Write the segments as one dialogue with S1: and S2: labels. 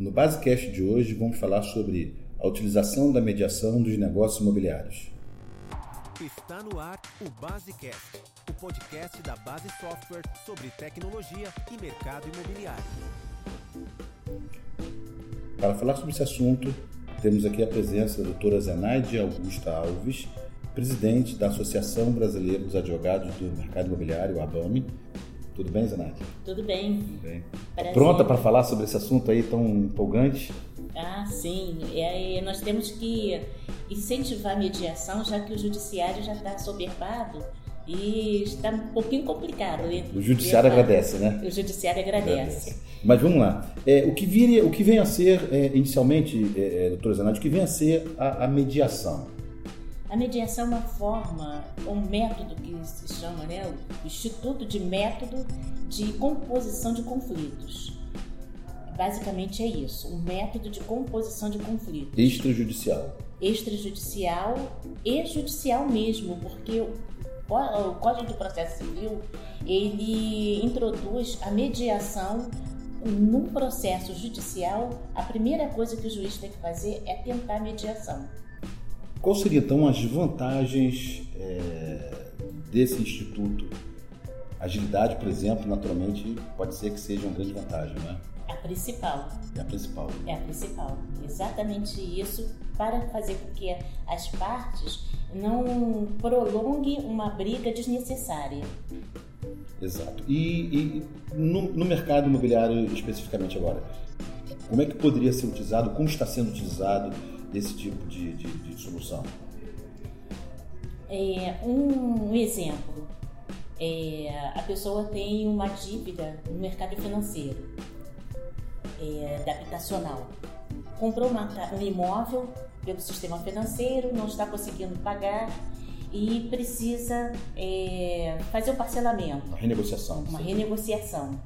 S1: No Basecast de hoje vamos falar sobre a utilização da mediação dos negócios imobiliários.
S2: Está no ar o Basecast, o podcast da Base Software sobre tecnologia e mercado imobiliário.
S1: Para falar sobre esse assunto, temos aqui a presença da doutora Zenaide Augusta Alves, presidente da Associação Brasileira dos Advogados do Mercado Imobiliário, ABAME. Tudo bem, Zenaide?
S3: Tudo bem.
S1: Tudo bem. Pronta para falar sobre esse assunto aí tão empolgante?
S3: Ah, sim. E aí nós temos que incentivar a mediação, já que o judiciário já está soberbado e está um pouquinho complicado.
S1: O judiciário agradece, né?
S3: O judiciário agradece. agradece.
S1: Mas vamos lá. É, o, que viria, o que vem a ser, é, inicialmente, é, é doutora Zanatti, o que vem a ser a, a mediação?
S3: A mediação é uma forma, um método que se chama, né, o Instituto de Método de Composição de Conflitos. Basicamente é isso, um método de composição de conflitos.
S1: Extrajudicial.
S3: Extrajudicial e judicial mesmo, porque o Código de Processo Civil ele introduz a mediação num processo judicial. A primeira coisa que o juiz tem que fazer é tentar a mediação.
S1: Qual seria então as vantagens é, desse instituto? Agilidade, por exemplo, naturalmente pode ser que seja uma grande vantagem, né?
S3: A principal.
S1: É a principal.
S3: É a principal. Exatamente isso para fazer com que as partes não prolonguem uma briga desnecessária.
S1: Exato. E, e no, no, mercado imobiliário especificamente agora, como é que poderia ser utilizado, como está sendo utilizado esse tipo de, de, de solução?
S3: É, um exemplo, é, a pessoa tem uma dívida no mercado financeiro é, da habitacional. Comprou uma, um imóvel pelo sistema financeiro, não está conseguindo pagar e precisa é, fazer o um parcelamento.
S1: Uma renegociação.
S3: Uma renegociação.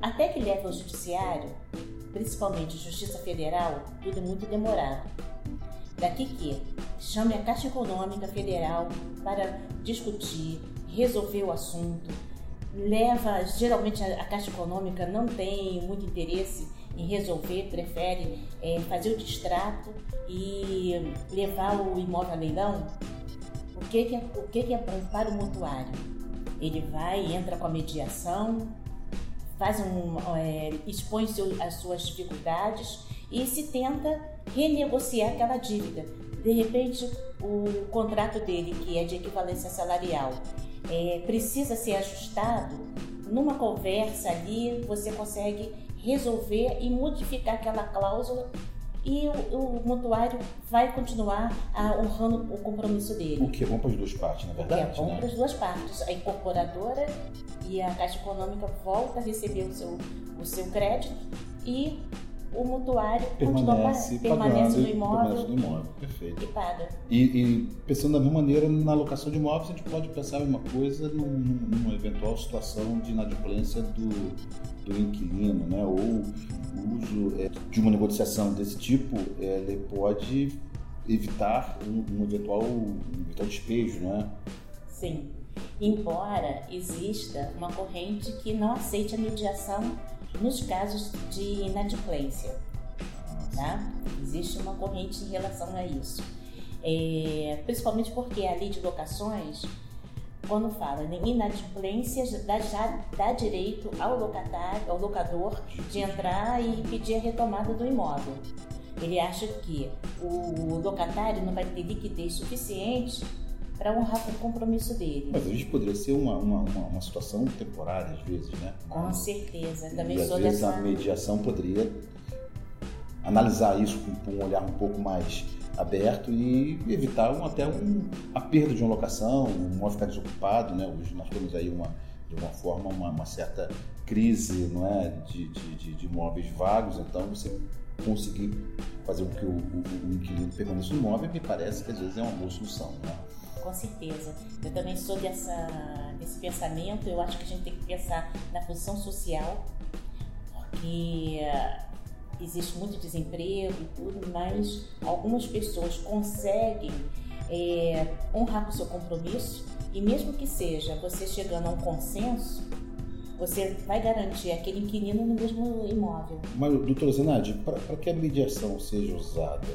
S3: Até que leve ao judiciário, principalmente Justiça Federal, tudo é muito demorado. Daqui que chame a Caixa Econômica Federal para discutir, resolver o assunto, leva, geralmente a, Caixa Econômica não tem muito interesse em resolver, prefere é, fazer o distrato e levar o imóvel a leilão. O que, que, é, o que, que é para o mutuário? Ele vai, entra com a mediação, faz um, é, expõe seu, as suas dificuldades e se tenta renegociar aquela dívida. De repente, o contrato dele, que é de equivalência salarial, é, precisa ser ajustado, numa conversa ali você consegue resolver e modificar aquela cláusula e o, o mutuário vai continuar a, honrando o compromisso dele.
S1: O que é bom para as duas partes, na verdade.
S3: O que é bom
S1: né?
S3: para as duas partes. A incorporadora e a Caixa Econômica volta a receber o seu, o seu crédito e o mutuário
S1: permanece,
S3: continua, permanece
S1: no
S3: imóvel,
S1: permanece no imóvel. Perfeito.
S3: e paga.
S1: E, e, pensando da mesma maneira na alocação de imóveis, a gente pode pensar em uma coisa num, numa eventual situação de inadimplência do, do inquilino, né? ou o uso é, de uma negociação desse tipo, é, ele pode evitar um, um eventual, um eventual despejo, né?
S3: Sim. Embora exista uma corrente que não aceite a mediação nos casos de inadimplência. Tá? Existe uma corrente em relação a isso. É, principalmente porque a lei de locações, quando fala em inadimplência, dá, já dá direito ao locatário, ao locador, de entrar e pedir a retomada do imóvel. Ele acha que o locatário não vai ter liquidez suficiente para honrar o compromisso dele.
S1: Mas hoje poderia ser uma, uma, uma, uma, situação temporária, às vezes, né?
S3: Com certeza. Também
S1: e,
S3: sou
S1: às vezes
S3: dessa...
S1: a mediação poderia analisar isso com um olhar um pouco mais aberto e evitar um, até um, a perda de uma locação, um imóvel ficar desocupado, né? Hoje nós temos aí uma, de uma forma uma, uma certa crise não é? de, de, de, de imóveis vagos, então você conseguir fazer com que o, o, o inquilino permaneça no imóvel me parece que às vezes é uma boa solução. Né?
S3: Com certeza. Eu também sou dessa, desse pensamento. Eu acho que a gente tem que pensar na função social, porque eh, existe muito desemprego e tudo, mas algumas pessoas conseguem é, honrar com o seu compromisso e mesmo que seja você chegando a um consenso, você vai garantir aquele inquilino no mesmo imóvel.
S1: Mas, doutora Zenade, para que a mediação seja usada,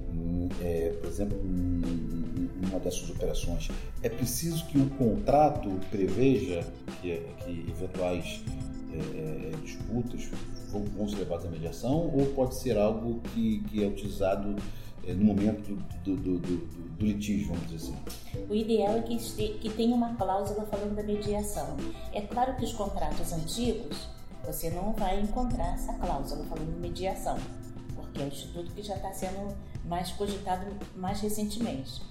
S1: hum, é, por exemplo, numa dessas operações, é preciso que o contrato preveja que, que eventuais é, disputas vão, vão ser levadas à mediação ou pode ser algo que, que é utilizado é, no momento do, do, do, do, litígio, vamos dizer assim?
S3: O ideal é que, que tenha uma cláusula falando da mediação. É claro que os contratos antigos, você não vai encontrar essa cláusula falando de mediação, porque é um instituto que já está sendo mais cogitado mais recentemente.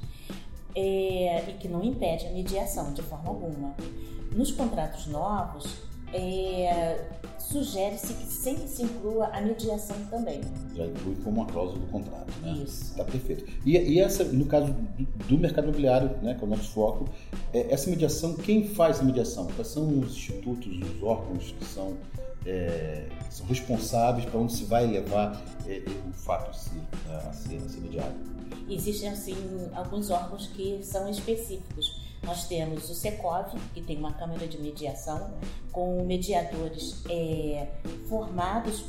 S3: É, e que não impede a mediação de forma alguma. Nos contratos novos, é, sugere-se que sempre se inclua a mediação também.
S1: Já inclui como uma cláusula do contrato, né?
S3: Isso.
S1: Está perfeito. E, e, essa, no caso do, do, mercado imobiliário, né, que é o nosso foco, é, essa mediação, quem faz a mediação? Quais são os institutos, os órgãos que são, é, são responsáveis para onde se vai levar é, é, o fato a, ser, a ser mediado?
S3: Existem, assim, alguns órgãos que são específicos nós temos o Secov, que tem uma câmara de mediação, com mediadores é, formados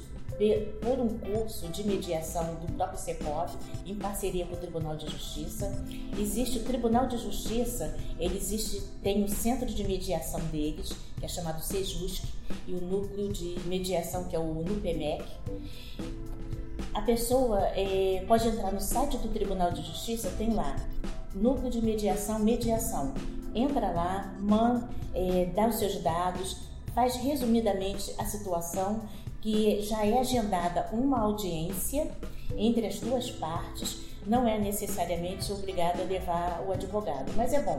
S3: por um curso de mediação do próprio Secov, em parceria com o Tribunal de Justiça. Existe o Tribunal de Justiça, ele existe, tem o centro de mediação deles, que é chamado SEJUSC, e o núcleo de mediação, que é o NUPEMEC. A pessoa é, pode entrar no site do Tribunal de Justiça, tem lá Núcleo de Mediação, Mediação. Entra lá, man, é, dá os seus dados, faz resumidamente a situação, que já é agendada uma audiência entre as duas partes, não é necessariamente obrigado a levar o advogado, mas é bom.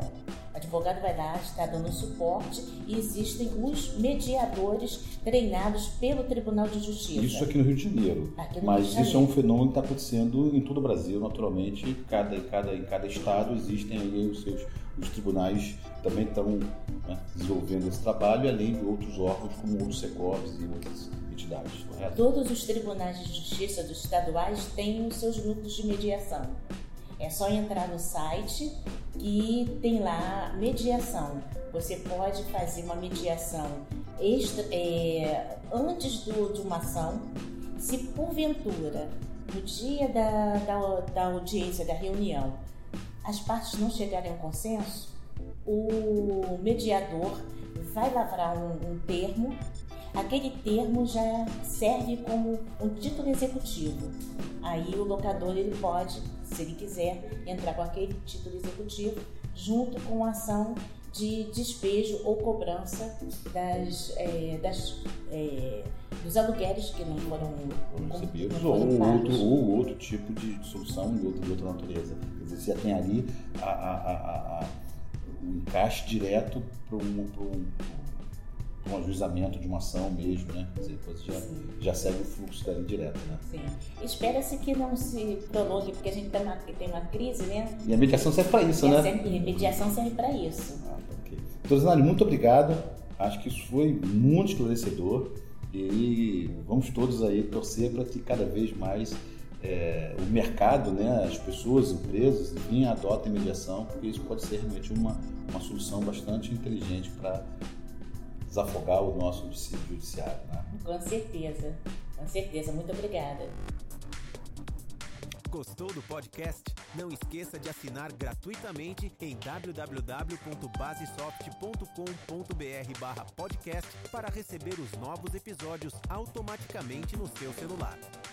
S3: O advogado vai lá, está dando suporte e existem os mediadores treinados pelo Tribunal de Justiça.
S1: Isso aqui no Rio de Janeiro.
S3: No
S1: Mas
S3: de
S1: isso é um fenômeno que está acontecendo em todo o Brasil, naturalmente. Cada, cada, em cada estado existem aí os seus os tribunais também estão né, desenvolvendo esse trabalho, além de outros órgãos como outros SECOVs e outras entidades, correto?
S3: Todos os tribunais de justiça dos estaduais têm os seus grupos de mediação. É só entrar no site e tem lá mediação. Você pode fazer uma mediação extra, é, antes do, de uma ação. Se porventura, no dia da, da, da audiência, da reunião, as partes não chegarem a um consenso, o mediador vai lavrar um, um termo aquele termo já serve como um título executivo. Aí o locador ele pode, se ele quiser, entrar com aquele título executivo junto com a ação de despejo ou cobrança das, é, das é, dos aluguéis que não foram
S1: recebidos ou, outro, ou outro tipo de solução de outra, de outra natureza. Quer dizer, você já tem ali a, a, a, a o encaixe direto para um, um, um ajuizamento de uma ação mesmo, né? Quer dizer, depois já, já segue o fluxo dali direto, né?
S3: Sim. Espera-se que não se prolongue, porque a gente tem uma, tem uma crise, né?
S1: E a mediação serve para isso,
S3: e
S1: né?
S3: A mediação serve para isso.
S1: Ah, tá, ok. Doutor Zanari, muito obrigado. Acho que isso foi muito esclarecedor. E vamos todos aí torcer para que cada vez mais é, o mercado, né, as pessoas, empresas, enfim, adotem mediação, porque isso pode ser realmente uma, uma solução bastante inteligente para desafogar o nosso judiciário. Né?
S3: Com certeza, com certeza. Muito obrigada.
S2: Gostou do podcast? Não esqueça de assinar gratuitamente em www.basesoft.com.br/podcast para receber os novos episódios automaticamente no seu celular.